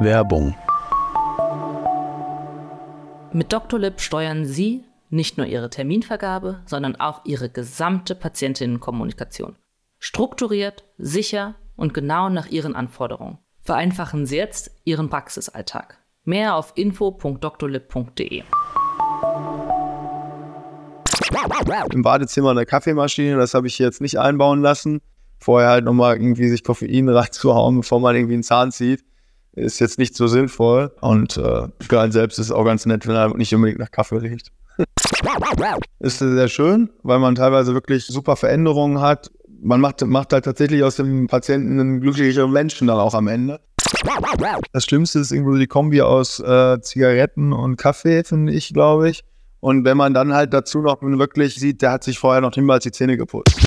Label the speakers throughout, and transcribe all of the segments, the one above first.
Speaker 1: Werbung.
Speaker 2: Mit Dr. Lip steuern Sie nicht nur Ihre Terminvergabe, sondern auch Ihre gesamte Patientinnenkommunikation. Strukturiert, sicher und genau nach Ihren Anforderungen. Vereinfachen Sie jetzt Ihren Praxisalltag. Mehr auf info.drlib.de.
Speaker 3: Im Badezimmer eine Kaffeemaschine, das habe ich jetzt nicht einbauen lassen. Vorher halt nochmal irgendwie sich Koffein reinzuhauen, bevor man irgendwie einen Zahn zieht, ist jetzt nicht so sinnvoll. Und äh, für selbst ist auch ganz nett, wenn er nicht unbedingt nach Kaffee riecht. ist sehr schön, weil man teilweise wirklich super Veränderungen hat. Man macht, macht halt tatsächlich aus dem Patienten einen glücklicheren Menschen dann auch am Ende. Das Schlimmste ist irgendwo die Kombi aus äh, Zigaretten und Kaffee, finde ich, glaube ich. Und wenn man dann halt dazu noch wirklich sieht, der hat sich vorher noch niemals die Zähne geputzt.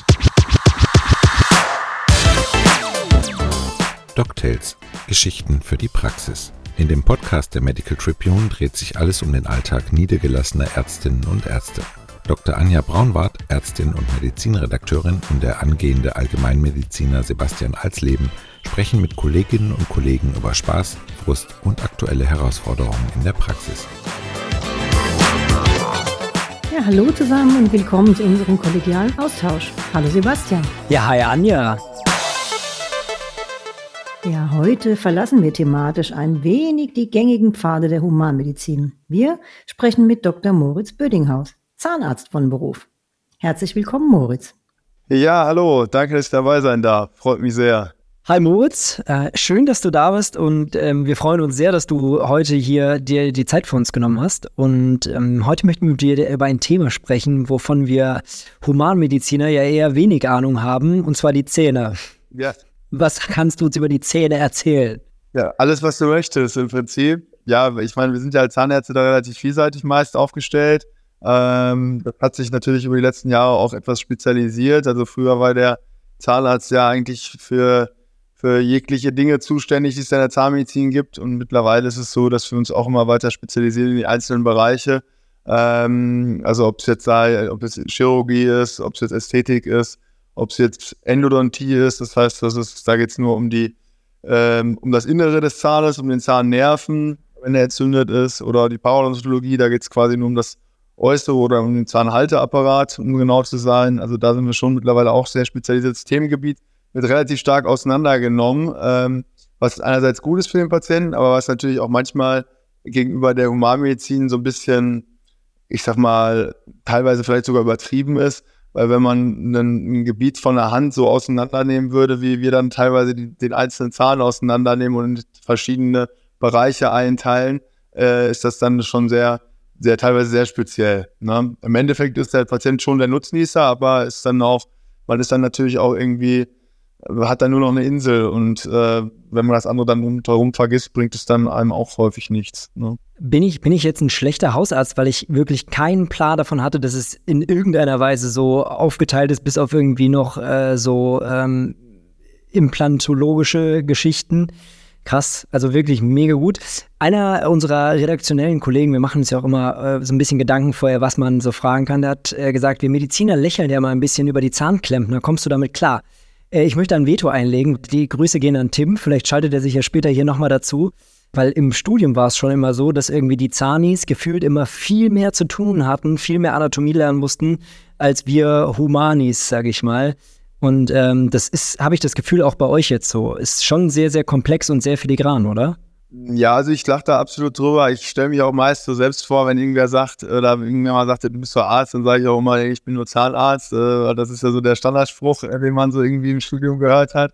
Speaker 4: DocTales – Geschichten für die Praxis. In dem Podcast der Medical Tribune dreht sich alles um den Alltag niedergelassener Ärztinnen und Ärzte. Dr. Anja Braunwart, Ärztin und Medizinredakteurin und der angehende Allgemeinmediziner Sebastian Alsleben sprechen mit Kolleginnen und Kollegen über Spaß, Frust und aktuelle Herausforderungen in der Praxis.
Speaker 5: Ja, hallo zusammen und willkommen zu unserem kollegialen Austausch. Hallo Sebastian.
Speaker 6: Ja, hi Anja.
Speaker 5: Ja, heute verlassen wir thematisch ein wenig die gängigen Pfade der Humanmedizin. Wir sprechen mit Dr. Moritz Bödinghaus, Zahnarzt von Beruf. Herzlich willkommen, Moritz.
Speaker 3: Ja, hallo, danke, dass ich dabei sein darf. Freut mich sehr.
Speaker 6: Hi Moritz, äh, schön, dass du da bist und ähm, wir freuen uns sehr, dass du heute hier dir die Zeit für uns genommen hast. Und ähm, heute möchten wir mit dir über ein Thema sprechen, wovon wir Humanmediziner ja eher wenig Ahnung haben, und zwar die Zähne. Ja. Was kannst du uns über die Zähne erzählen?
Speaker 3: Ja, alles, was du möchtest im Prinzip. Ja, ich meine, wir sind ja als Zahnärzte da relativ vielseitig meist aufgestellt. Ähm, das hat sich natürlich über die letzten Jahre auch etwas spezialisiert. Also früher war der Zahnarzt ja eigentlich für für jegliche Dinge zuständig, die es in der Zahnmedizin gibt. Und mittlerweile ist es so, dass wir uns auch immer weiter spezialisieren in die einzelnen Bereiche. Ähm, also ob es jetzt sei, ob es Chirurgie ist, ob es jetzt Ästhetik ist, ob es jetzt Endodontie ist. Das heißt, das ist, da geht es nur um die ähm, um das Innere des Zahnes, um den Zahnnerven, wenn er entzündet ist, oder die Parodontologie, da geht es quasi nur um das Äußere oder um den Zahnhalteapparat, um genau zu sein. Also da sind wir schon mittlerweile auch sehr spezialisiertes Themengebiet wird relativ stark auseinandergenommen, ähm, was einerseits gut ist für den Patienten, aber was natürlich auch manchmal gegenüber der Humanmedizin so ein bisschen, ich sag mal, teilweise vielleicht sogar übertrieben ist, weil wenn man ein, ein Gebiet von der Hand so auseinandernehmen würde, wie wir dann teilweise die, den einzelnen Zahn auseinandernehmen und verschiedene Bereiche einteilen, äh, ist das dann schon sehr, sehr teilweise sehr speziell. Ne? Im Endeffekt ist der Patient schon der Nutznießer, aber ist dann auch, man ist dann natürlich auch irgendwie hat dann nur noch eine Insel und äh, wenn man das andere dann rundherum vergisst, bringt es dann einem auch häufig nichts. Ne?
Speaker 6: Bin, ich, bin ich jetzt ein schlechter Hausarzt, weil ich wirklich keinen Plan davon hatte, dass es in irgendeiner Weise so aufgeteilt ist, bis auf irgendwie noch äh, so ähm, implantologische Geschichten. Krass, also wirklich mega gut. Einer unserer redaktionellen Kollegen, wir machen uns ja auch immer äh, so ein bisschen Gedanken vorher, was man so fragen kann, der hat äh, gesagt, wir Mediziner lächeln ja mal ein bisschen über die Zahnklempner. Kommst du damit klar? Äh, ich möchte ein Veto einlegen. Die Grüße gehen an Tim. Vielleicht schaltet er sich ja später hier nochmal dazu. Weil im Studium war es schon immer so, dass irgendwie die Zanis gefühlt immer viel mehr zu tun hatten, viel mehr Anatomie lernen mussten, als wir Humanis, sage ich mal. Und ähm, das ist, habe ich das Gefühl, auch bei euch jetzt so. Ist schon sehr, sehr komplex und sehr filigran, oder?
Speaker 3: Ja, also ich lache da absolut drüber. Ich stelle mich auch meist so selbst vor, wenn irgendwer sagt oder irgendwer mal sagt, du bist doch Arzt, dann sage ich auch immer, ich bin nur Zahnarzt. Äh, das ist ja so der Standardspruch, äh, den man so irgendwie im Studium gehört hat.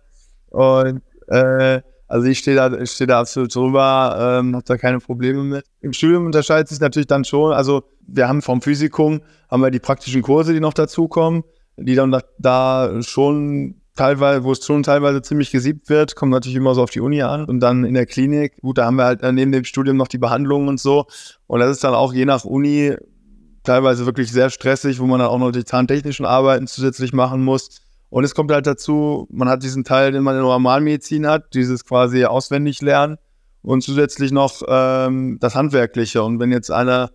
Speaker 3: Und äh, also ich stehe da, ich stehe da absolut drüber, ähm, habe da keine Probleme mit. Im Studium unterscheidet sich natürlich dann schon. Also wir haben vom Physikum haben wir die praktischen Kurse, die noch dazukommen, die dann da, da schon teilweise, wo es schon teilweise ziemlich gesiebt wird, kommt natürlich immer so auf die Uni an. Und dann in der Klinik, gut, da haben wir halt neben dem Studium noch die Behandlungen und so. Und das ist dann auch je nach Uni teilweise wirklich sehr stressig, wo man dann auch noch die zahntechnischen Arbeiten zusätzlich machen muss. Und es kommt halt dazu, man hat diesen Teil, den man in der Normalmedizin hat, dieses quasi auswendig lernen und zusätzlich noch ähm, das Handwerkliche. Und wenn jetzt einer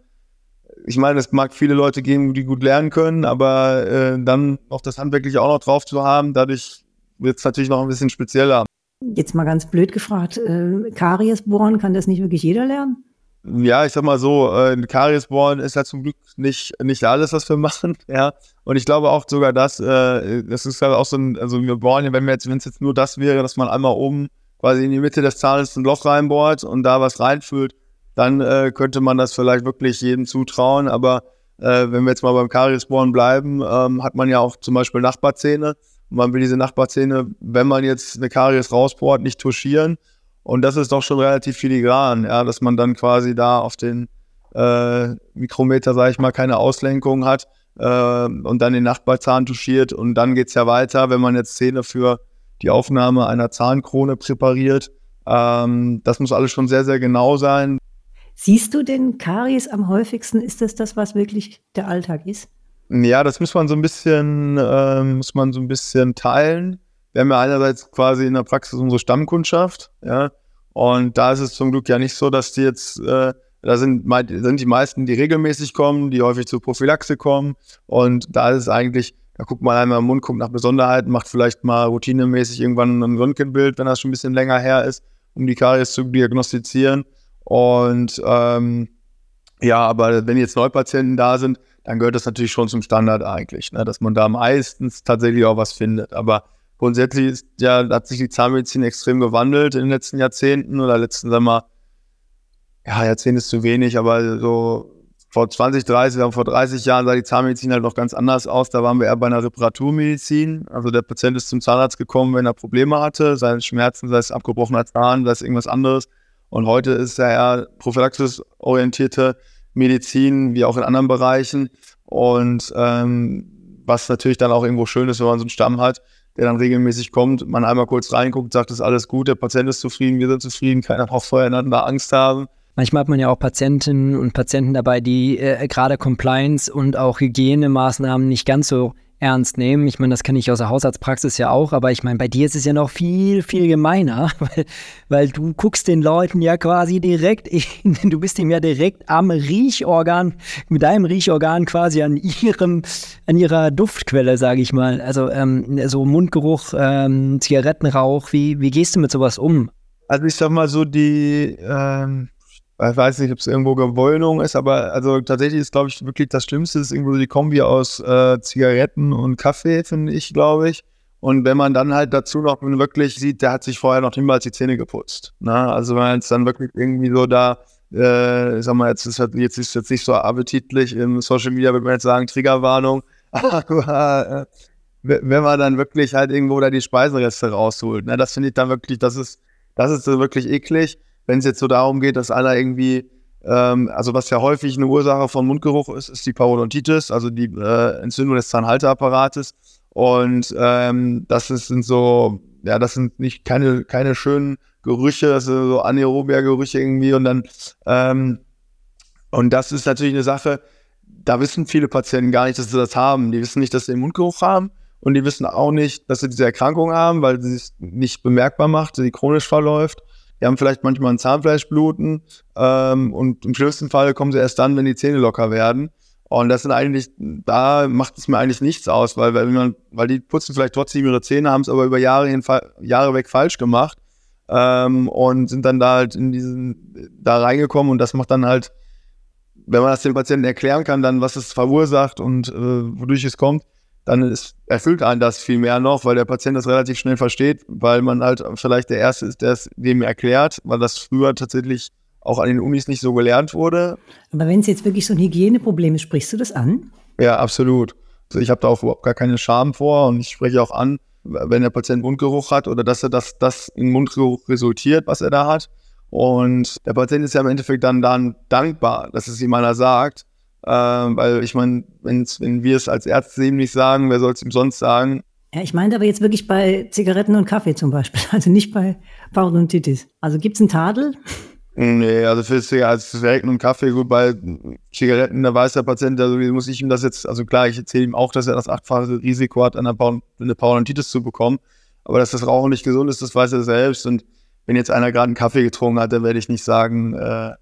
Speaker 3: ich meine, es mag viele Leute geben, die gut lernen können, aber äh, dann noch das Handwerkliche auch noch drauf zu haben, dadurch wird es natürlich noch ein bisschen spezieller.
Speaker 5: Jetzt mal ganz blöd gefragt, äh, Karies bohren, kann das nicht wirklich jeder lernen?
Speaker 3: Ja, ich sag mal so, äh, Karies bohren ist ja zum Glück nicht, nicht alles, was wir machen, ja. Und ich glaube auch sogar, dass, äh, das ist ja auch so ein, also wir bohren ja, wenn wir jetzt, wenn es jetzt nur das wäre, dass man einmal oben quasi in die Mitte des Zahnes ein Loch reinbohrt und da was reinfüllt, dann äh, könnte man das vielleicht wirklich jedem zutrauen. Aber äh, wenn wir jetzt mal beim Kariesbohren bleiben, ähm, hat man ja auch zum Beispiel Nachbarzähne. Und man will diese Nachbarzähne, wenn man jetzt eine Karies rausbohrt, nicht touchieren. Und das ist doch schon relativ filigran, ja, dass man dann quasi da auf den äh, Mikrometer, sage ich mal, keine Auslenkung hat äh, und dann den Nachbarzahn touchiert. Und dann geht es ja weiter, wenn man jetzt Zähne für die Aufnahme einer Zahnkrone präpariert. Ähm, das muss alles schon sehr, sehr genau sein.
Speaker 5: Siehst du denn Karies am häufigsten? Ist das das, was wirklich der Alltag ist?
Speaker 3: Ja, das muss man so ein bisschen, äh, muss man so ein bisschen teilen. Wir haben ja einerseits quasi in der Praxis unsere Stammkundschaft, ja, und da ist es zum Glück ja nicht so, dass die jetzt, äh, da sind, sind die meisten, die regelmäßig kommen, die häufig zur Prophylaxe kommen, und da ist es eigentlich, da guckt man einmal im Mund, guckt nach Besonderheiten, macht vielleicht mal routinemäßig irgendwann ein Röntgenbild, wenn das schon ein bisschen länger her ist, um die Karies zu diagnostizieren. Und ähm, ja, aber wenn jetzt Neupatienten da sind, dann gehört das natürlich schon zum Standard eigentlich, ne? dass man da meistens tatsächlich auch was findet. Aber grundsätzlich ist, ja, hat sich die Zahnmedizin extrem gewandelt in den letzten Jahrzehnten oder letzten, sagen wir mal, ja, Jahrzehnt ist zu wenig, aber so vor 20, 30, vor 30 Jahren sah die Zahnmedizin halt noch ganz anders aus. Da waren wir eher bei einer Reparaturmedizin. Also der Patient ist zum Zahnarzt gekommen, wenn er Probleme hatte, sei es Schmerzen, sei es abgebrochener Zahn, sei es irgendwas anderes. Und heute ist er ja prophylaxisorientierte Medizin, wie auch in anderen Bereichen. Und ähm, was natürlich dann auch irgendwo schön ist, wenn man so einen Stamm hat, der dann regelmäßig kommt, man einmal kurz reinguckt, sagt, ist alles gut, der Patient ist zufrieden, wir sind zufrieden, keiner braucht voreinander Angst haben.
Speaker 6: Manchmal hat man ja auch Patientinnen und Patienten dabei, die äh, gerade Compliance und auch Hygienemaßnahmen nicht ganz so ernst nehmen. Ich meine, das kenne ich aus der Hausarztpraxis ja auch, aber ich meine, bei dir ist es ja noch viel, viel gemeiner, weil, weil du guckst den Leuten ja quasi direkt, in, du bist ihm ja direkt am Riechorgan, mit deinem Riechorgan quasi an ihrem, an ihrer Duftquelle, sage ich mal. Also ähm, so Mundgeruch, ähm, Zigarettenrauch, wie, wie gehst du mit sowas um?
Speaker 3: Also ich sag mal so, die ähm ich weiß nicht, ob es irgendwo Gewöhnung ist, aber also tatsächlich ist, glaube ich, wirklich das Schlimmste ist irgendwo die Kombi aus äh, Zigaretten und Kaffee, finde ich, glaube ich. Und wenn man dann halt dazu noch wirklich sieht, der hat sich vorher noch niemals die Zähne geputzt. Ne? Also wenn man jetzt dann wirklich irgendwie so da, äh, ich sag mal, jetzt ist halt, jetzt jetzt nicht so appetitlich, im Social Media würde man jetzt sagen, Triggerwarnung, aber äh, wenn man dann wirklich halt irgendwo da die Speisenreste rausholt, ne? das finde ich dann wirklich, das ist, das ist wirklich eklig wenn es jetzt so darum geht, dass einer irgendwie, ähm, also was ja häufig eine Ursache von Mundgeruch ist, ist die Parodontitis, also die äh, Entzündung des Zahnhalteapparates. Und ähm, das ist, sind so, ja, das sind nicht keine, keine schönen Gerüche, das sind so anaerobia Gerüche irgendwie und dann, ähm, und das ist natürlich eine Sache, da wissen viele Patienten gar nicht, dass sie das haben. Die wissen nicht, dass sie den Mundgeruch haben und die wissen auch nicht, dass sie diese Erkrankung haben, weil sie es nicht bemerkbar macht, sie chronisch verläuft. Die haben vielleicht manchmal ein Zahnfleischbluten ähm, und im schlimmsten Fall kommen sie erst dann, wenn die Zähne locker werden. Und das sind eigentlich, da macht es mir eigentlich nichts aus, weil, weil, man, weil die putzen vielleicht trotzdem ihre Zähne, haben es aber über Jahre, hin, Jahre weg falsch gemacht ähm, und sind dann da halt in diesen, da reingekommen und das macht dann halt, wenn man das dem Patienten erklären kann, dann was es verursacht und äh, wodurch es kommt, dann ist, erfüllt einen das viel mehr noch, weil der Patient das relativ schnell versteht, weil man halt vielleicht der Erste ist, der es dem erklärt, weil das früher tatsächlich auch an den Unis nicht so gelernt wurde.
Speaker 5: Aber wenn es jetzt wirklich so ein Hygieneproblem ist, sprichst du das an?
Speaker 3: Ja, absolut. Also ich habe da auch überhaupt gar keine Scham vor und ich spreche auch an, wenn der Patient Mundgeruch hat oder dass er das, das in Mundgeruch resultiert, was er da hat. Und der Patient ist ja im Endeffekt dann, dann dankbar, dass es ihm einer sagt äh, weil ich meine, wenn wir es als Ärzte ihm nicht sagen, wer soll es ihm sonst sagen?
Speaker 5: Ja, ich meinte aber jetzt wirklich bei Zigaretten und Kaffee zum Beispiel, also nicht bei Parodontitis. Also gibt es einen Tadel?
Speaker 3: Nee, also für Zigaretten und Kaffee, gut, bei Zigaretten, da weiß der Patient, also muss ich ihm das jetzt, also klar, ich erzähle ihm auch, dass er das achtfache Risiko hat, eine, eine Parodontitis zu bekommen. Aber dass das Rauchen nicht gesund ist, das weiß er selbst. Und wenn jetzt einer gerade einen Kaffee getrunken hat, dann werde ich nicht sagen, äh,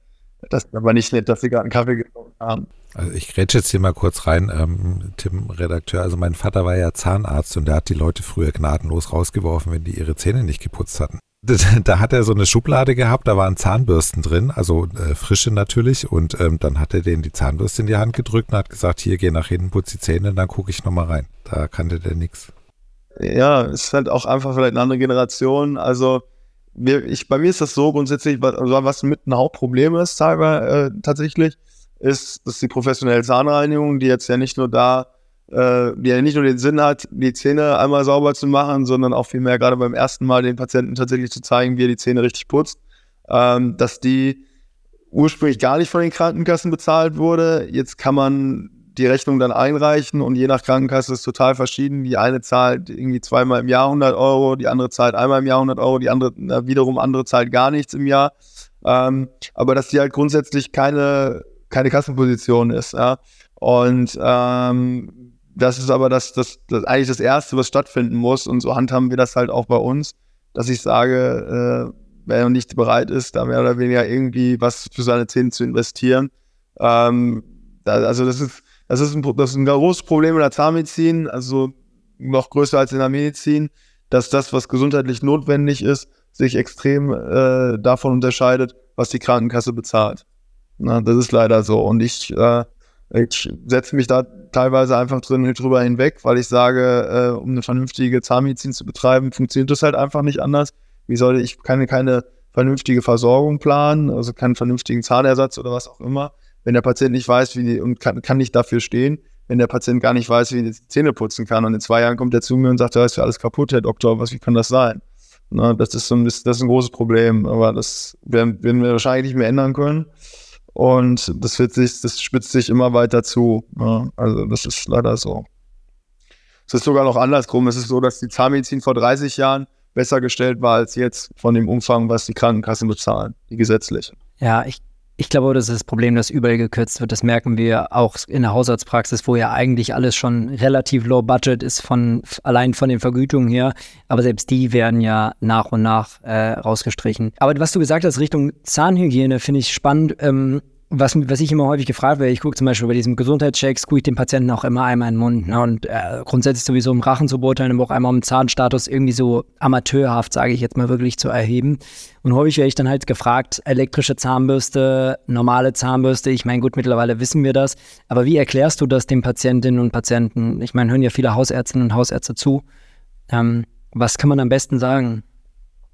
Speaker 3: das aber nicht nett, dass sie gerade einen Kaffee getrunken haben.
Speaker 4: Also ich grätsche jetzt hier mal kurz rein, ähm, Tim, Redakteur. Also mein Vater war ja Zahnarzt und der hat die Leute früher gnadenlos rausgeworfen, wenn die ihre Zähne nicht geputzt hatten. da hat er so eine Schublade gehabt, da waren Zahnbürsten drin, also äh, frische natürlich. Und ähm, dann hat er denen die Zahnbürste in die Hand gedrückt und hat gesagt, hier, geh nach hinten, putz die Zähne, dann gucke ich nochmal rein. Da kannte der nichts.
Speaker 3: Ja, es ist halt auch einfach vielleicht eine andere Generation. Also ich, bei mir ist das so grundsätzlich, was, also was mit ein Hauptproblem ist, teilweise, äh, tatsächlich, ist, dass die professionelle Zahnreinigung, die jetzt ja nicht nur da äh, die ja nicht nur den Sinn hat, die Zähne einmal sauber zu machen, sondern auch vielmehr gerade beim ersten Mal den Patienten tatsächlich zu zeigen, wie er die Zähne richtig putzt, ähm, dass die ursprünglich gar nicht von den Krankenkassen bezahlt wurde. Jetzt kann man die Rechnung dann einreichen und je nach Krankenkasse ist es total verschieden. Die eine zahlt irgendwie zweimal im Jahr 100 Euro, die andere zahlt einmal im Jahr 100 Euro, die andere wiederum andere zahlt gar nichts im Jahr. Ähm, aber dass die halt grundsätzlich keine, keine Kassenposition ist. Ja? Und ähm, das ist aber das, das, das eigentlich das Erste, was stattfinden muss. Und so handhaben wir das halt auch bei uns, dass ich sage, äh, wer nicht bereit ist, da mehr oder weniger irgendwie was für seine Zähne zu investieren. Ähm, da, also das ist, das ist ein, das ist ein großes Problem in der Zahnmedizin, also noch größer als in der Medizin, dass das, was gesundheitlich notwendig ist, sich extrem äh, davon unterscheidet, was die Krankenkasse bezahlt. Na, das ist leider so. Und ich äh, ich setze mich da teilweise einfach drin drüber hinweg, weil ich sage, äh, um eine vernünftige Zahnmedizin zu betreiben, funktioniert das halt einfach nicht anders. Wie sollte ich keine, keine vernünftige Versorgung planen, also keinen vernünftigen Zahnersatz oder was auch immer, wenn der Patient nicht weiß, wie die, und kann, kann nicht dafür stehen, wenn der Patient gar nicht weiß, wie er die Zähne putzen kann. Und in zwei Jahren kommt er zu mir und sagt, da ist ja alles kaputt, Herr Doktor, was, wie kann das sein? Na, das ist so ein, das ist ein großes Problem, aber das werden, werden wir wahrscheinlich nicht mehr ändern können. Und das wird sich, das spitzt sich immer weiter zu. Ja, also das ist leider so. Es ist sogar noch andersrum. Es ist so, dass die Zahnmedizin vor 30 Jahren besser gestellt war als jetzt von dem Umfang, was die Krankenkassen bezahlen, die gesetzlichen.
Speaker 6: Ja, ich ich glaube, das ist das Problem, dass überall gekürzt wird. Das merken wir auch in der Hausarztpraxis, wo ja eigentlich alles schon relativ low budget ist, von, allein von den Vergütungen her. Aber selbst die werden ja nach und nach äh, rausgestrichen. Aber was du gesagt hast, Richtung Zahnhygiene, finde ich spannend. Ähm, was, was ich immer häufig gefragt werde, ich gucke zum Beispiel bei diesem Gesundheitschecks, gucke ich dem Patienten auch immer einmal in den Mund. Ne? Und äh, grundsätzlich sowieso im Rachen zu beurteilen, aber auch einmal im Zahnstatus irgendwie so amateurhaft, sage ich jetzt mal wirklich, zu erheben. Und häufig werde ich dann halt gefragt, elektrische Zahnbürste, normale Zahnbürste. Ich meine, gut, mittlerweile wissen wir das. Aber wie erklärst du das den Patientinnen und Patienten? Ich meine, hören ja viele Hausärztinnen und Hausärzte zu. Ähm, was kann man am besten sagen?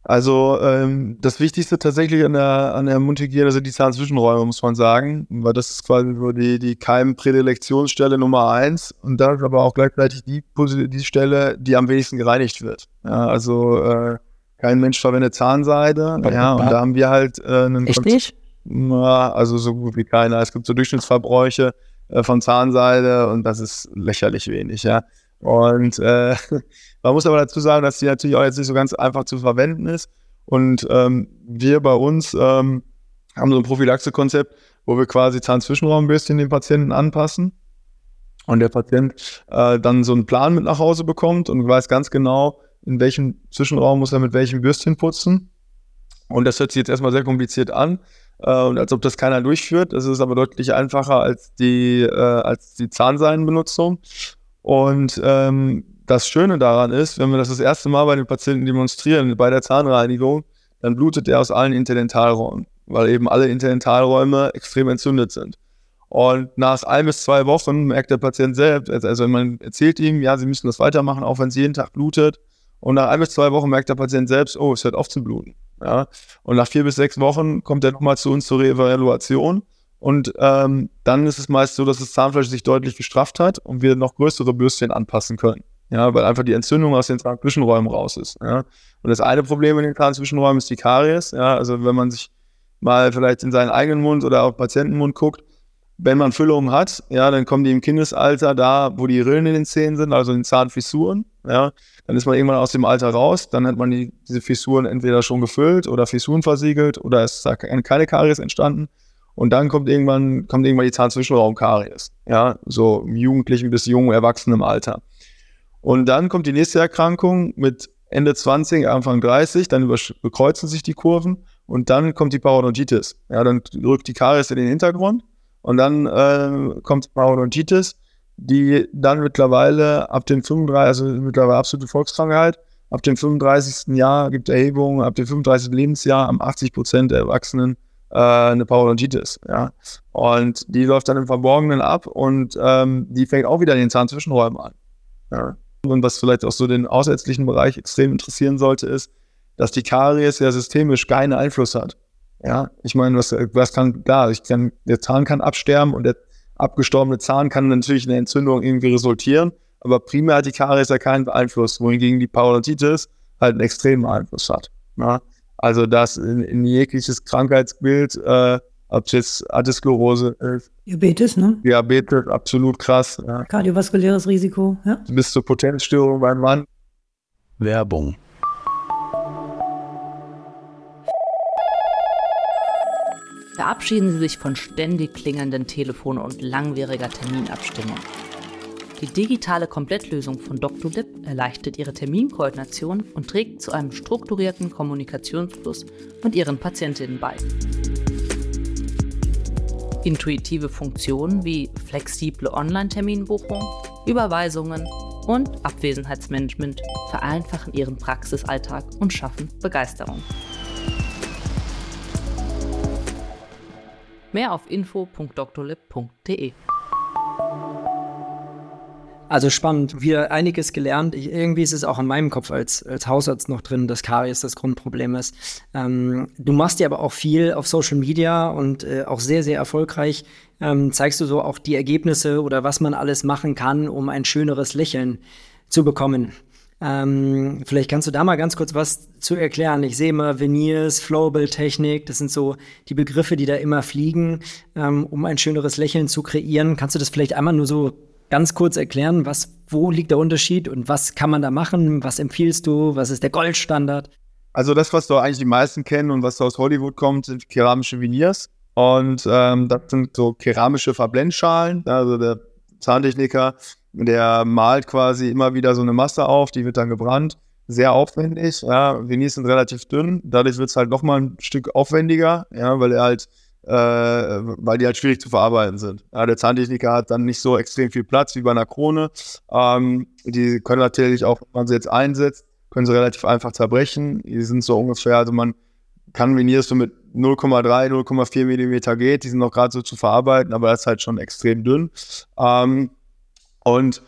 Speaker 3: Also ähm, das Wichtigste tatsächlich an der, an der Mundhygiene sind die Zahnzwischenräume, muss man sagen, weil das ist quasi so die, die Keimprädilektionsstelle Nummer eins und da ist aber auch gleichzeitig die, die Stelle, die am wenigsten gereinigt wird. Ja, also äh, kein Mensch verwendet Zahnseide, ja, und da haben wir halt äh, einen
Speaker 6: Echt nicht?
Speaker 3: Ja, also so gut wie keiner. Es gibt so Durchschnittsverbräuche äh, von Zahnseide und das ist lächerlich wenig, ja. Und äh, man muss aber dazu sagen, dass die natürlich auch jetzt nicht so ganz einfach zu verwenden ist. Und ähm, wir bei uns ähm, haben so ein Prophylaxekonzept, wo wir quasi Zahnzwischenraumbürstchen den Patienten anpassen. Und der Patient äh, dann so einen Plan mit nach Hause bekommt und weiß ganz genau, in welchem Zwischenraum muss er mit welchem Bürstchen putzen. Und das hört sich jetzt erstmal sehr kompliziert an. Äh, und als ob das keiner durchführt. Das ist aber deutlich einfacher als die, äh, als die Zahnseidenbenutzung. Und ähm, das Schöne daran ist, wenn wir das das erste Mal bei den Patienten demonstrieren, bei der Zahnreinigung, dann blutet er aus allen Interdentalräumen, weil eben alle Interdentalräume extrem entzündet sind. Und nach ein bis zwei Wochen merkt der Patient selbst, also man erzählt ihm, ja, sie müssen das weitermachen, auch wenn es jeden Tag blutet. Und nach ein bis zwei Wochen merkt der Patient selbst, oh, es hört auf zu bluten. Ja? Und nach vier bis sechs Wochen kommt er nochmal zu uns zur Reevaluation und ähm, dann ist es meist so, dass das Zahnfleisch sich deutlich gestrafft hat und wir noch größere Bürstchen anpassen können. Ja, weil einfach die Entzündung aus den Zahnzwischenräumen raus ist. Ja. Und das eine Problem in den Zahnzwischenräumen ist die Karies. Ja, also wenn man sich mal vielleicht in seinen eigenen Mund oder auf Patientenmund guckt, wenn man Füllungen hat, ja, dann kommen die im Kindesalter da, wo die Rillen in den Zähnen sind, also in Zahnfissuren, ja, dann ist man irgendwann aus dem Alter raus, dann hat man die, diese Fissuren entweder schon gefüllt oder Fissuren versiegelt oder es ist da keine Karies entstanden. Und dann kommt irgendwann, kommt irgendwann die Zahnzwischenraumkaries. Ja, so im jugendlichen bis jungen Erwachsenen Alter. Und dann kommt die nächste Erkrankung mit Ende 20, Anfang 30, dann bekreuzen sich die Kurven und dann kommt die Parodontitis. Ja, dann rückt die Karies in den Hintergrund und dann äh, kommt die Parodontitis, die dann mittlerweile ab den 35, also mittlerweile absolute Volkskrankheit, ab dem 35. Jahr gibt Erhebungen, ab dem 35. Lebensjahr haben 80 Prozent der Erwachsenen äh, eine Parodontitis. Ja? Und die läuft dann im Verborgenen ab und ähm, die fängt auch wieder in den Zahnzwischenräumen an. Ja? Und was vielleicht auch so den ausärztlichen Bereich extrem interessieren sollte, ist, dass die Karies ja systemisch keinen Einfluss hat. Ja, ich meine, was, was kann, klar, ich kann, der Zahn kann absterben und der abgestorbene Zahn kann natürlich eine Entzündung irgendwie resultieren, aber primär hat die Karies ja keinen Einfluss, wohingegen die Parodontitis halt einen extremen Einfluss hat. Ja? Also das in, in jegliches Krankheitsbild, äh, ob es jetzt Atherosklerose ist.
Speaker 5: Diabetes, ne?
Speaker 3: Diabetes, absolut krass. Ja.
Speaker 5: Kardiovaskuläres Risiko, ja.
Speaker 3: Bis zur Potenzstörung beim Mann.
Speaker 4: Werbung.
Speaker 2: Verabschieden Sie sich von ständig klingelnden Telefon- und langwieriger Terminabstimmung. Die digitale Komplettlösung von. Lip erleichtert Ihre Terminkoordination und trägt zu einem strukturierten Kommunikationsfluss mit Ihren Patientinnen bei. Intuitive Funktionen wie flexible Online-Terminbuchung, Überweisungen und Abwesenheitsmanagement vereinfachen Ihren Praxisalltag und schaffen Begeisterung. Mehr auf info.drlib.de
Speaker 6: Also spannend, wieder einiges gelernt. Ich, irgendwie ist es auch in meinem Kopf als, als Hausarzt noch drin, dass Karies das Grundproblem ist. Ähm, du machst ja aber auch viel auf Social Media und äh, auch sehr, sehr erfolgreich. Ähm, zeigst du so auch die Ergebnisse oder was man alles machen kann, um ein schöneres Lächeln zu bekommen. Ähm, vielleicht kannst du da mal ganz kurz was zu erklären. Ich sehe immer Veneers, Flowable-Technik, das sind so die Begriffe, die da immer fliegen, ähm, um ein schöneres Lächeln zu kreieren. Kannst du das vielleicht einmal nur so ganz kurz erklären, was, wo liegt der Unterschied und was kann man da machen? Was empfiehlst du? Was ist der Goldstandard?
Speaker 3: Also das, was doch eigentlich die meisten kennen und was aus Hollywood kommt, sind keramische Veneers. Und ähm, das sind so keramische Verblendschalen. Also der Zahntechniker, der malt quasi immer wieder so eine Masse auf, die wird dann gebrannt. Sehr aufwendig. Ja. Veneers sind relativ dünn. Dadurch wird es halt nochmal ein Stück aufwendiger, ja, weil er halt äh, weil die halt schwierig zu verarbeiten sind. Ja, der Zahntechniker hat dann nicht so extrem viel Platz wie bei einer Krone. Ähm, die können natürlich auch, wenn man sie jetzt einsetzt, können sie relativ einfach zerbrechen. Die sind so ungefähr, also man kann Veneers so mit 0,3, 0,4 Millimeter geht, die sind noch gerade so zu verarbeiten, aber das ist halt schon extrem dünn. Ähm, und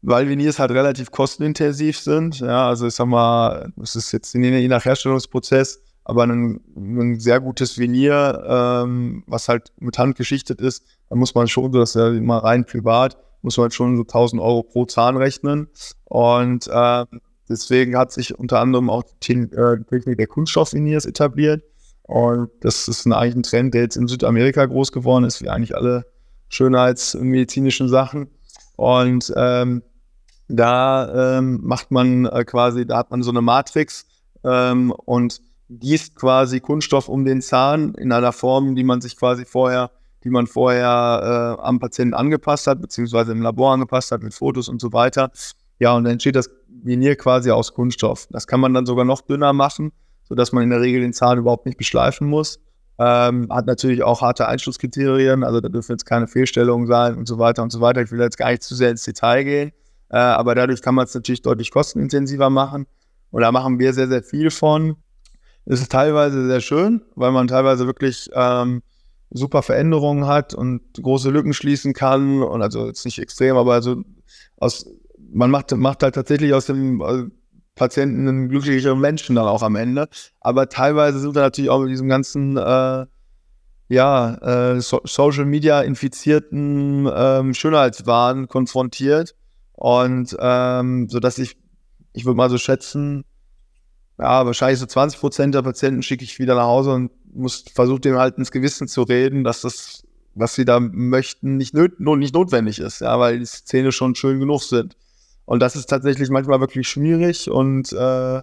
Speaker 3: weil Veneers halt relativ kostenintensiv sind, ja, also ich sag mal, es ist jetzt je nach Herstellungsprozess, aber ein, ein sehr gutes Venier, ähm, was halt mit Hand geschichtet ist, da muss man schon, das ist ja immer rein privat, muss man schon so 1000 Euro pro Zahn rechnen. Und äh, deswegen hat sich unter anderem auch die äh, Technik der Kunststoff-Veneers etabliert. Und das ist ein, eigentlich ein Trend, der jetzt in Südamerika groß geworden ist, wie eigentlich alle schönheitsmedizinischen Sachen. Und ähm, da ähm, macht man äh, quasi, da hat man so eine Matrix ähm, und gießt quasi Kunststoff um den Zahn in einer Form, die man sich quasi vorher, die man vorher äh, am Patienten angepasst hat, beziehungsweise im Labor angepasst hat mit Fotos und so weiter. Ja, und dann entsteht das Venier quasi aus Kunststoff. Das kann man dann sogar noch dünner machen, sodass man in der Regel den Zahn überhaupt nicht beschleifen muss. Ähm, hat natürlich auch harte Einschlusskriterien, also da dürfen jetzt keine Fehlstellungen sein und so weiter und so weiter. Ich will jetzt gar nicht zu sehr ins Detail gehen, äh, aber dadurch kann man es natürlich deutlich kostenintensiver machen. Und da machen wir sehr, sehr viel von. Es ist teilweise sehr schön, weil man teilweise wirklich ähm, super Veränderungen hat und große Lücken schließen kann. Und also jetzt nicht extrem, aber also aus, man macht, macht halt tatsächlich aus dem äh, Patienten einen glücklicheren Menschen dann auch am Ende. Aber teilweise sind wir natürlich auch mit diesem ganzen äh, ja, äh, so Social Media infizierten ähm, Schönheitswahn konfrontiert. Und ähm, so dass ich, ich würde mal so schätzen, ja, wahrscheinlich so 20 Prozent der Patienten schicke ich wieder nach Hause und muss versuche dem halt ins Gewissen zu reden, dass das, was sie da möchten, nicht, nöt nicht notwendig ist, ja, weil die Szene schon schön genug sind. Und das ist tatsächlich manchmal wirklich schwierig und äh,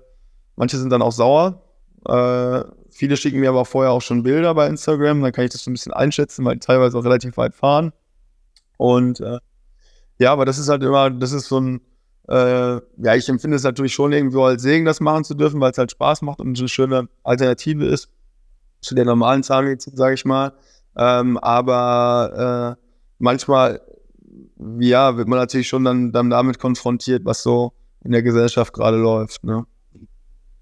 Speaker 3: manche sind dann auch sauer. Äh, viele schicken mir aber vorher auch schon Bilder bei Instagram, dann kann ich das so ein bisschen einschätzen, weil die teilweise auch relativ weit fahren. Und äh, ja, aber das ist halt immer, das ist so ein, äh, ja, ich empfinde es natürlich schon irgendwo als Segen, das machen zu dürfen, weil es halt Spaß macht und eine schöne Alternative ist zu der normalen Zahnmedizin, sage ich mal. Ähm, aber äh, manchmal, ja, wird man natürlich schon dann, dann damit konfrontiert, was so in der Gesellschaft gerade läuft. Ne?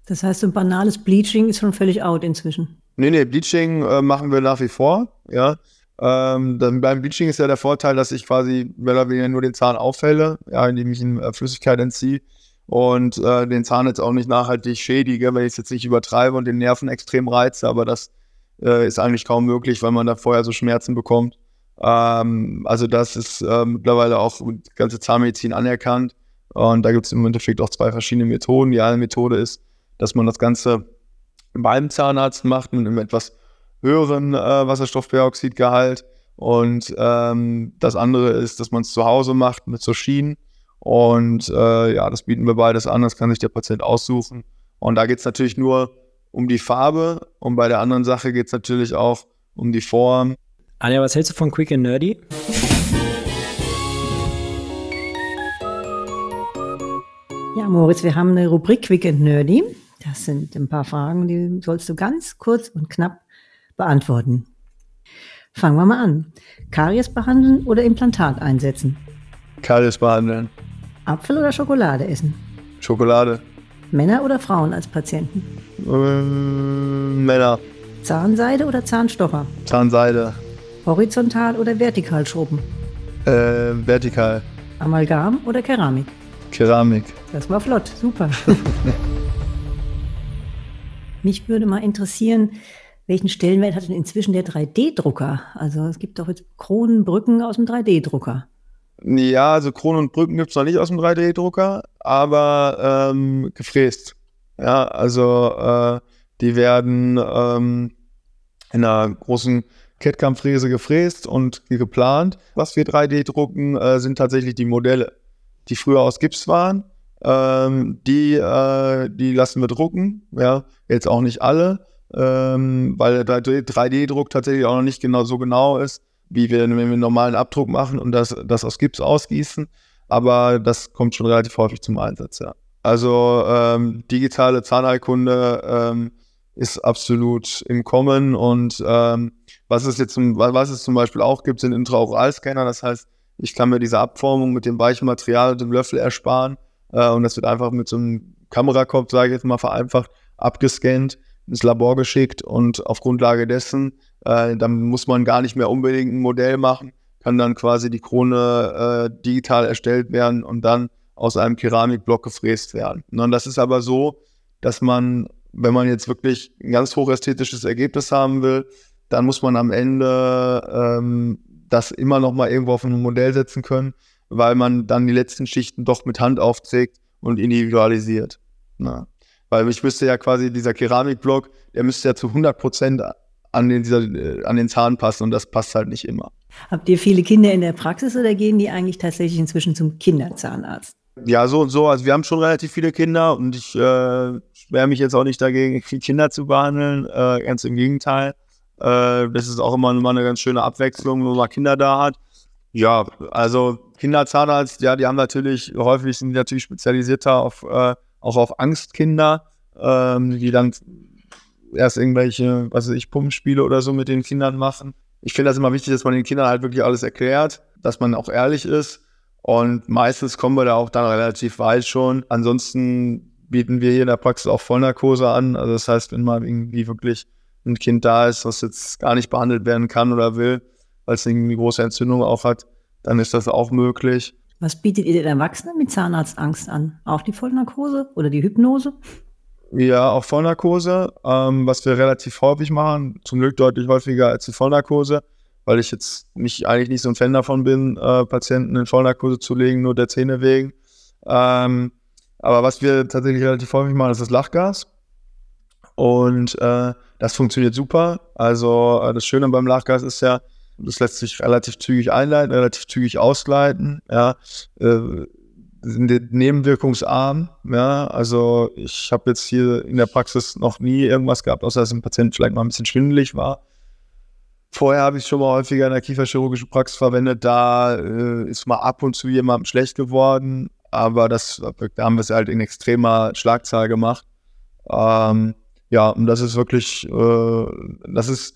Speaker 5: Das heißt, so ein banales Bleaching ist schon völlig out inzwischen.
Speaker 3: Nee, nee, Bleaching äh, machen wir nach wie vor, ja. Ähm, dann beim Bleaching ist ja der Vorteil, dass ich quasi mehr oder weniger nur den Zahn aufhelle, ja, indem ich ihm äh, Flüssigkeit entziehe und äh, den Zahn jetzt auch nicht nachhaltig schädige, wenn ich es jetzt nicht übertreibe und den Nerven extrem reize, aber das äh, ist eigentlich kaum möglich, weil man da vorher so Schmerzen bekommt. Ähm, also das ist äh, mittlerweile auch die ganze Zahnmedizin anerkannt und da gibt es im Endeffekt auch zwei verschiedene Methoden. Die eine Methode ist, dass man das Ganze beim Zahnarzt macht mit einem etwas höheren äh, Wasserstoffperoxidgehalt. Und ähm, das andere ist, dass man es zu Hause macht mit so Schienen. Und äh, ja, das bieten wir beides an, das kann sich der Patient aussuchen. Und da geht es natürlich nur um die Farbe und bei der anderen Sache geht es natürlich auch um die Form.
Speaker 6: Anja, was hältst du von Quick and Nerdy?
Speaker 5: Ja, Moritz, wir haben eine Rubrik Quick and Nerdy. Das sind ein paar Fragen, die sollst du ganz kurz und knapp beantworten. Fangen wir mal an. Karies behandeln oder Implantat einsetzen?
Speaker 3: Karies behandeln.
Speaker 5: Apfel oder Schokolade essen?
Speaker 3: Schokolade.
Speaker 5: Männer oder Frauen als Patienten?
Speaker 3: Ähm, Männer.
Speaker 5: Zahnseide oder Zahnstocher?
Speaker 3: Zahnseide.
Speaker 5: Horizontal oder vertikal schrubben?
Speaker 3: Äh, vertikal.
Speaker 5: Amalgam oder Keramik?
Speaker 3: Keramik.
Speaker 5: Das war flott, super. Mich würde mal interessieren, welchen Stellenwert hat denn inzwischen der 3D-Drucker? Also es gibt doch jetzt Kronenbrücken aus dem 3D-Drucker.
Speaker 3: Ja, also Kronen und Brücken gibt es noch nicht aus dem 3D-Drucker, aber ähm, gefräst. Ja, also äh, die werden ähm, in einer großen Kettkampffräse gefräst und geplant. Was wir 3D drucken, äh, sind tatsächlich die Modelle, die früher aus Gips waren ähm, die, äh, die lassen wir drucken, ja, jetzt auch nicht alle, ähm, weil der 3D-Druck tatsächlich auch noch nicht genau so genau ist, wie wir, wenn wir einen normalen Abdruck machen und das, das aus Gips ausgießen. Aber das kommt schon relativ häufig zum Einsatz, ja. Also ähm, digitale Zahnheilkunde ähm, ist absolut im Kommen und ähm, was es jetzt zum, was es zum Beispiel auch gibt, sind Intraoralscanner. Das heißt, ich kann mir diese Abformung mit dem weichen Material und dem Löffel ersparen äh, und das wird einfach mit so einem Kamerakopf, sage ich jetzt mal vereinfacht, abgescannt, ins Labor geschickt und auf Grundlage dessen, äh, dann muss man gar nicht mehr unbedingt ein Modell machen, kann dann quasi die Krone äh, digital erstellt werden und dann aus einem Keramikblock gefräst werden. Und das ist aber so, dass man, wenn man jetzt wirklich ein ganz hochästhetisches Ergebnis haben will, dann muss man am Ende ähm, das immer noch mal irgendwo auf ein Modell setzen können weil man dann die letzten Schichten doch mit Hand aufträgt und individualisiert. Na. Weil ich müsste ja quasi, dieser Keramikblock, der müsste ja zu 100 Prozent an den, dieser, äh, an den Zahn passen und das passt halt nicht immer.
Speaker 5: Habt ihr viele Kinder in der Praxis oder gehen die eigentlich tatsächlich inzwischen zum Kinderzahnarzt?
Speaker 3: Ja, so und so. Also wir haben schon relativ viele Kinder und ich äh, wehre mich jetzt auch nicht dagegen, Kinder zu behandeln. Äh, ganz im Gegenteil. Äh, das ist auch immer, immer eine ganz schöne Abwechslung, wenn man Kinder da hat. Ja, also Kinderzahnarzt, ja, die haben natürlich, häufig sind die natürlich spezialisierter auf, äh, auch auf Angstkinder, ähm, die dann erst irgendwelche, was weiß ich, Pumpenspiele oder so mit den Kindern machen. Ich finde das immer wichtig, dass man den Kindern halt wirklich alles erklärt, dass man auch ehrlich ist. Und meistens kommen wir da auch dann relativ weit schon. Ansonsten bieten wir hier in der Praxis auch Vollnarkose an. Also das heißt, wenn mal irgendwie wirklich ein Kind da ist, was jetzt gar nicht behandelt werden kann oder will, weil es irgendwie große Entzündung auch hat, dann ist das auch möglich.
Speaker 5: Was bietet ihr den Erwachsenen mit Zahnarztangst an? Auch die Vollnarkose oder die Hypnose?
Speaker 3: Ja, auch Vollnarkose, ähm, was wir relativ häufig machen, zum Glück deutlich häufiger als die Vollnarkose, weil ich jetzt nicht, eigentlich nicht so ein Fan davon bin, äh, Patienten in Vollnarkose zu legen, nur der Zähne wegen. Ähm, aber was wir tatsächlich relativ häufig machen, ist das Lachgas. Und äh, das funktioniert super. Also äh, das Schöne beim Lachgas ist ja, das lässt sich relativ zügig einleiten, relativ zügig ausgleiten. Ja, äh, sind nebenwirkungsarm. Ja, also ich habe jetzt hier in der Praxis noch nie irgendwas gehabt, außer dass ein Patient vielleicht mal ein bisschen schwindelig war. Vorher habe ich schon mal häufiger in der kieferchirurgischen Praxis verwendet. Da äh, ist mal ab und zu jemandem schlecht geworden, aber das, da haben wir es halt in extremer Schlagzahl gemacht. Ähm, ja, und das ist wirklich, äh, das ist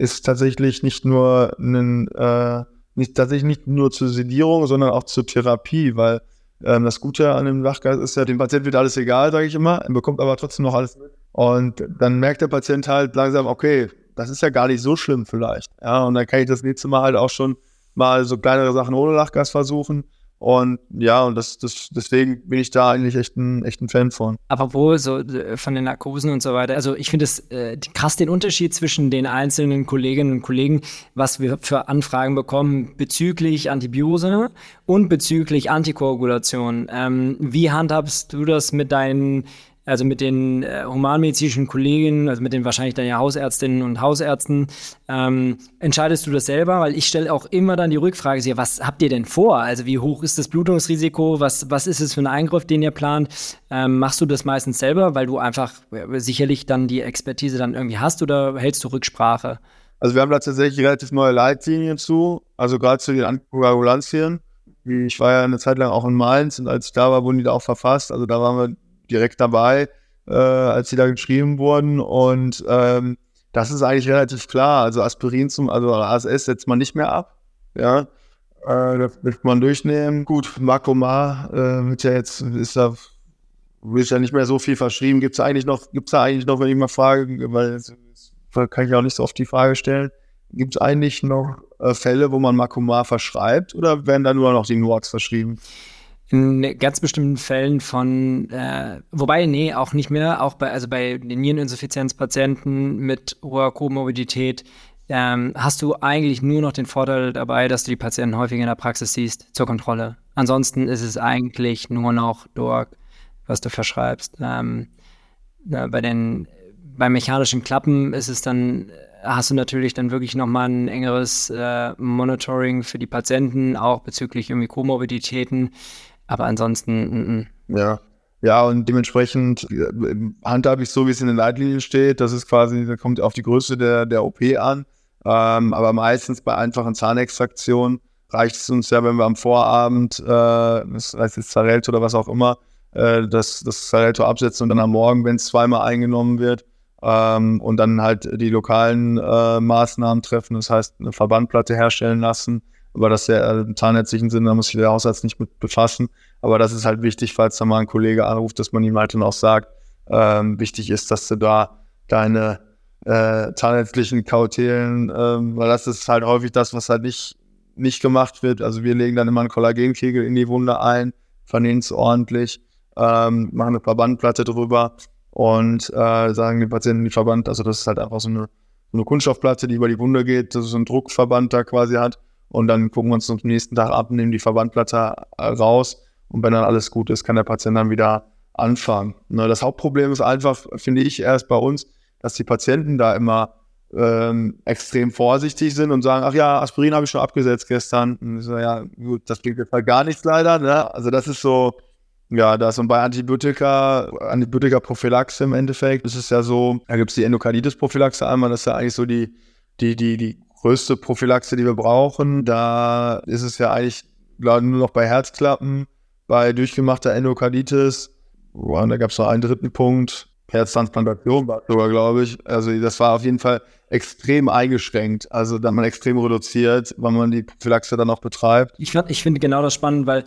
Speaker 3: ist tatsächlich nicht nur ein, äh, nicht tatsächlich nicht nur zur Sedierung, sondern auch zur Therapie, weil Ähm, das Gute an dem Lachgas ist ja, dem Patienten wird alles egal, sage ich immer, er bekommt aber trotzdem noch alles. Und dann merkt der Patient halt langsam, okay, das ist ja gar nicht so schlimm vielleicht. Ja, und dann kann ich das nächste Mal halt auch schon mal so kleinere Sachen ohne Lachgas versuchen. Und ja, und das, das, deswegen bin ich da eigentlich echt ein, echt ein Fan von.
Speaker 6: Apropos so äh, von den Narkosen und so weiter. Also ich finde es äh, krass den Unterschied zwischen den einzelnen Kolleginnen und Kollegen, was wir für Anfragen bekommen bezüglich Antibiose und bezüglich Antikoagulation. Ähm, wie handhabst du das mit deinen also mit den äh, humanmedizinischen Kolleginnen, also mit den wahrscheinlich dann ja Hausärztinnen und Hausärzten, ähm, entscheidest du das selber? Weil ich stelle auch immer dann die Rückfrage, was habt ihr denn vor? Also wie hoch ist das Blutungsrisiko? Was, was ist es für ein Eingriff, den ihr plant? Ähm, machst du das meistens selber, weil du einfach sicherlich dann die Expertise dann irgendwie hast oder hältst du Rücksprache?
Speaker 3: Also wir haben da tatsächlich relativ neue Leitlinien zu, also gerade zu den Antikoagulantien. Ich war ja eine Zeit lang auch in Mainz und als ich da war, wurden die da auch verfasst. Also da waren wir direkt dabei, äh, als sie da geschrieben wurden. Und ähm, das ist eigentlich relativ klar. Also Aspirin zum, also ASS setzt man nicht mehr ab. Ja, äh, das wird man durchnehmen. Gut, Makomar äh, wird ja jetzt, ist da, wird ja nicht mehr so viel verschrieben. Gibt es eigentlich noch, gibt es da eigentlich noch, wenn ich mal frage, weil kann ich auch nicht so oft die Frage stellen, gibt es eigentlich noch äh, Fälle, wo man Makomar verschreibt oder werden da nur noch die Nuax verschrieben?
Speaker 6: In ganz bestimmten Fällen von, äh, wobei, nee, auch nicht mehr, auch bei, also bei den Niereninsuffizienzpatienten mit hoher Komorbidität, ähm, hast du eigentlich nur noch den Vorteil dabei, dass du die Patienten häufig in der Praxis siehst zur Kontrolle. Ansonsten ist es eigentlich nur noch Dork, was du verschreibst. Ähm, na, bei den bei mechanischen Klappen ist es dann, hast du natürlich dann wirklich nochmal ein engeres äh, Monitoring für die Patienten, auch bezüglich irgendwie Komorbiditäten. Aber ansonsten, n mm,
Speaker 3: -n. Mm. ja. Ja, und dementsprechend handhabe ich so, wie es in den Leitlinien steht. Das ist quasi, da kommt auf die Größe der, der OP an. Ähm, aber meistens bei einfachen Zahnextraktionen reicht es uns ja, wenn wir am Vorabend, äh, das heißt jetzt Zarelto oder was auch immer, äh, das, das Zarelto absetzen und dann am Morgen, wenn es zweimal eingenommen wird, ähm, und dann halt die lokalen äh, Maßnahmen treffen, das heißt eine Verbandplatte herstellen lassen, aber das ist ja im zahnärztlichen Sinn, da muss sich der Hausarzt nicht mit befassen. Aber das ist halt wichtig, falls da mal ein Kollege anruft, dass man ihm halt dann auch sagt, ähm, wichtig ist, dass du da deine äh, zahnärztlichen Kautelen, ähm, weil das ist halt häufig das, was halt nicht, nicht gemacht wird. Also wir legen dann immer einen Kollagenkegel in die Wunde ein, vernähen es ordentlich, ähm, machen eine Verbandplatte drüber und äh, sagen den Patienten die Verband, also das ist halt einfach so eine, so eine Kunststoffplatte, die über die Wunde geht, dass es so einen Druckverband da quasi hat und dann gucken wir uns am nächsten Tag ab, nehmen die Verbandplatte äh, raus und wenn dann alles gut ist, kann der Patient dann wieder anfangen. Ne, das Hauptproblem ist einfach, finde ich, erst bei uns, dass die Patienten da immer ähm, extrem vorsichtig sind und sagen, ach ja, Aspirin habe ich schon abgesetzt gestern. Und so, ja, gut, das bringt jetzt halt gar nichts leider. Ne? Also das ist so, ja, das und bei Antibiotika, Antibiotika-Prophylaxe im Endeffekt, ist ja so, da gibt es die Endokarditis-Prophylaxe einmal, das ist ja eigentlich so die, die, die, die größte Prophylaxe, die wir brauchen. Da ist es ja eigentlich glaube nur noch bei Herzklappen, bei durchgemachter Endokarditis. Boah, da gab es noch einen dritten Punkt. Herztransplantation war sogar, glaube ich. Also das war auf jeden Fall extrem eingeschränkt. Also da man extrem reduziert, weil man die Prophylaxe dann auch betreibt.
Speaker 6: Ich, ich finde genau das spannend, weil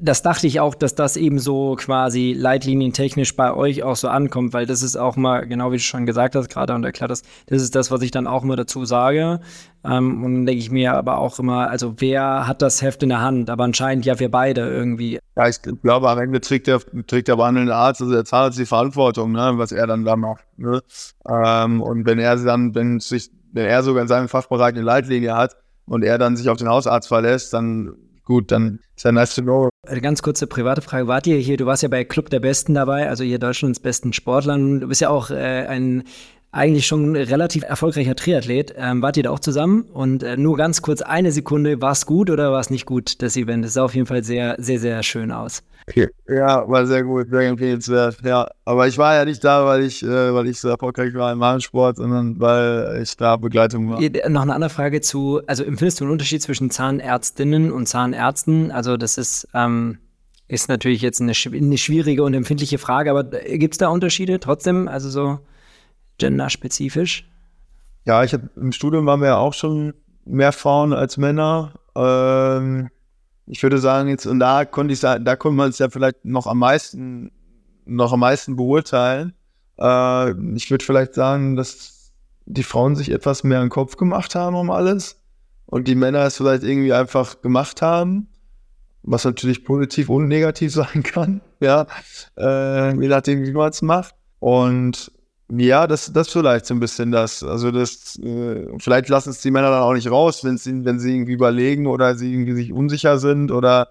Speaker 6: das dachte ich auch, dass das eben so quasi leitlinientechnisch bei euch auch so ankommt, weil das ist auch mal, genau wie du schon gesagt hast, gerade und erklärt hast, das ist das, was ich dann auch immer dazu sage. Ähm, und dann denke ich mir aber auch immer, also wer hat das Heft in der Hand? Aber anscheinend ja wir beide irgendwie.
Speaker 3: Ja, ich glaube, am Ende trägt der, trägt der behandelnde Arzt, also der Zahnarzt die Verantwortung, ne, was er dann da macht. Ne? Ähm, und wenn er dann, wenn sich, wenn er sogar in seinem Fachbereich eine Leitlinie hat und er dann sich auf den Hausarzt verlässt, dann gut, dann ist ja nice to know.
Speaker 6: Eine ganz kurze private Frage. Wart ihr hier, du warst ja bei Club der Besten dabei, also hier Deutschlands besten Sportlern. Du bist ja auch äh, ein eigentlich schon relativ erfolgreicher Triathlet. Ähm, wart ihr da auch zusammen? Und äh, nur ganz kurz eine Sekunde, war es gut oder war es nicht gut, das Event? Es sah auf jeden Fall sehr, sehr, sehr schön aus.
Speaker 3: Ja, war sehr gut, sehr empfehlenswert. Ja, aber ich war ja nicht da, weil ich, äh, weil ich so erfolgreich war im Magensport, sondern weil ich da Begleitung war.
Speaker 6: Noch eine andere Frage zu, also empfindest du einen Unterschied zwischen Zahnärztinnen und Zahnärzten? Also das ist, ähm, ist natürlich jetzt eine, eine schwierige und empfindliche Frage, aber gibt es da Unterschiede trotzdem, also so genderspezifisch?
Speaker 3: Ja, ich hab, im Studium waren wir ja auch schon mehr Frauen als Männer. Ähm, ich würde sagen, jetzt, und da konnte ich da konnte man es ja vielleicht noch am meisten, noch am meisten beurteilen. Äh, ich würde vielleicht sagen, dass die Frauen sich etwas mehr im Kopf gemacht haben um alles und die Männer es vielleicht irgendwie einfach gemacht haben, was natürlich positiv und negativ sein kann, ja, äh, je nachdem, wie man es macht. Und ja, das, das vielleicht so ein bisschen das. Also das, äh, vielleicht lassen es die Männer dann auch nicht raus, wenn sie, wenn sie irgendwie überlegen oder sie irgendwie sich unsicher sind oder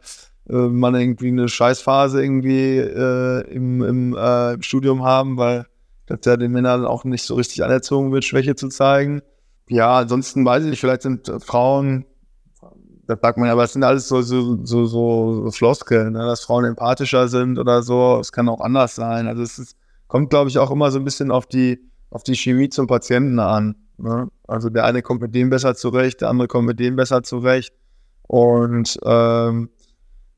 Speaker 3: äh, man irgendwie eine Scheißphase irgendwie äh, im, im, äh, im Studium haben, weil das ja den Männern auch nicht so richtig anerzogen wird, Schwäche zu zeigen. Ja, ansonsten weiß ich nicht, vielleicht sind Frauen, das sagt man ja, aber es sind alles so, so, so, so Floskeln, ne? dass Frauen empathischer sind oder so. Es kann auch anders sein. Also es ist kommt, glaube ich, auch immer so ein bisschen auf die, auf die Chemie zum Patienten an. Ne? Also der eine kommt mit dem besser zurecht, der andere kommt mit dem besser zurecht. Und ähm,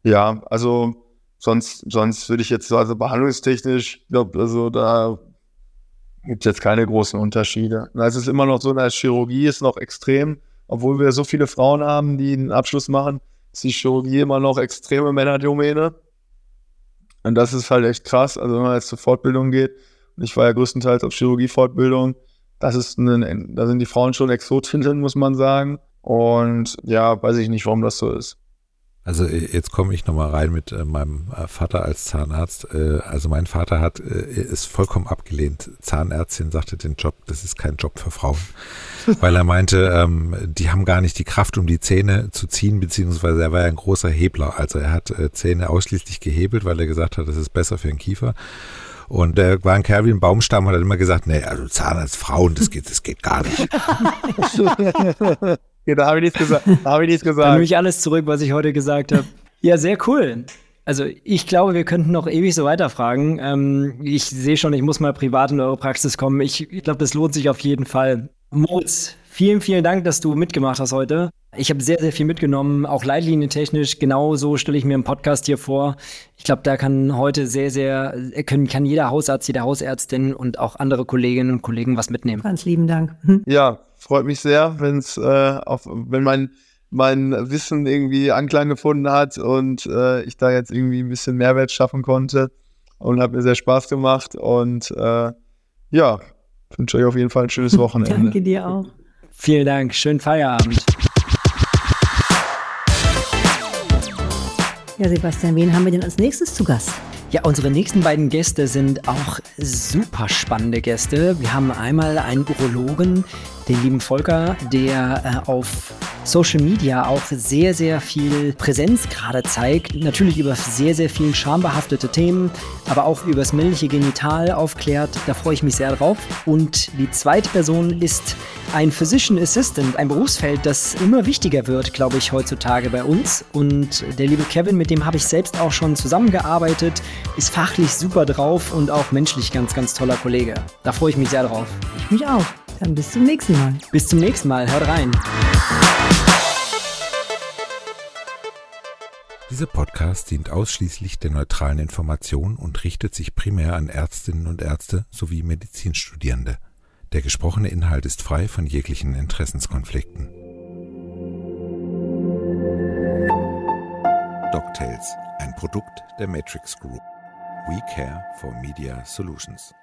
Speaker 3: ja, also sonst, sonst würde ich jetzt, also behandlungstechnisch, glaube also da gibt es jetzt keine großen Unterschiede. Es ist immer noch so, eine Chirurgie ist noch extrem, obwohl wir so viele Frauen haben, die einen Abschluss machen, ist die Chirurgie immer noch extreme Männerdomäne. Und das ist halt echt krass. Also wenn man jetzt zur Fortbildung geht, und ich war ja größtenteils auf Chirurgie-Fortbildung, das ist eine, da sind die Frauen schon Exotinnen, muss man sagen. Und ja, weiß ich nicht, warum das so ist.
Speaker 4: Also äh, jetzt komme ich nochmal rein mit äh, meinem äh, Vater als Zahnarzt. Äh, also mein Vater hat äh, ist vollkommen abgelehnt. Zahnärztin sagte den Job, das ist kein Job für Frauen. Weil er meinte, ähm, die haben gar nicht die Kraft, um die Zähne zu ziehen, beziehungsweise er war ja ein großer Hebler. Also er hat äh, Zähne ausschließlich gehebelt, weil er gesagt hat, das ist besser für den Kiefer. Und er war ein Kerl wie ein Baumstamm und hat immer gesagt, nee, also Zahnarzt Frauen, das geht, das geht gar nicht.
Speaker 3: Ja, da habe ich nichts gesagt. Da habe ich nichts gesagt.
Speaker 6: Dann nehme ich alles zurück, was ich heute gesagt habe. Ja, sehr cool. Also ich glaube, wir könnten noch ewig so weiterfragen. Ähm, ich sehe schon, ich muss mal privat in eure Praxis kommen. Ich, ich glaube, das lohnt sich auf jeden Fall. Moritz, vielen, vielen Dank, dass du mitgemacht hast heute. Ich habe sehr, sehr viel mitgenommen, auch leitlinientechnisch. Genau so stelle ich mir einen Podcast hier vor. Ich glaube, da kann heute sehr, sehr, können, kann jeder Hausarzt, jede Hausärztin und auch andere Kolleginnen und Kollegen was mitnehmen.
Speaker 5: Ganz lieben Dank. Hm.
Speaker 3: Ja, freut mich sehr, wenn's, äh, auf, wenn mein, mein Wissen irgendwie Anklang gefunden hat und äh, ich da jetzt irgendwie ein bisschen Mehrwert schaffen konnte und hat mir sehr Spaß gemacht und äh, ja, wünsche euch auf jeden Fall ein schönes Wochenende.
Speaker 5: Danke dir auch.
Speaker 6: Vielen Dank, schönen Feierabend.
Speaker 5: Ja, Sebastian, wen haben wir denn als nächstes zu Gast?
Speaker 6: Ja, unsere nächsten beiden Gäste sind auch super spannende Gäste. Wir haben einmal einen Urologen, den lieben Volker, der äh, auf Social Media auch sehr, sehr viel Präsenz gerade zeigt. Natürlich über sehr, sehr viel schambehaftete Themen, aber auch über das männliche Genital aufklärt. Da freue ich mich sehr drauf. Und die zweite Person ist ein Physician Assistant, ein Berufsfeld, das immer wichtiger wird, glaube ich, heutzutage bei uns. Und der liebe Kevin, mit dem habe ich selbst auch schon zusammengearbeitet, ist fachlich super drauf und auch menschlich ganz, ganz toller Kollege. Da freue ich mich sehr drauf.
Speaker 5: Ich mich auch. Dann bis zum nächsten Mal.
Speaker 6: Bis zum nächsten Mal. Hört rein.
Speaker 4: Dieser Podcast dient ausschließlich der neutralen Information und richtet sich primär an Ärztinnen und Ärzte sowie Medizinstudierende. Der gesprochene Inhalt ist frei von jeglichen Interessenskonflikten. DocTales, ein Produkt der Matrix Group. We care for Media Solutions.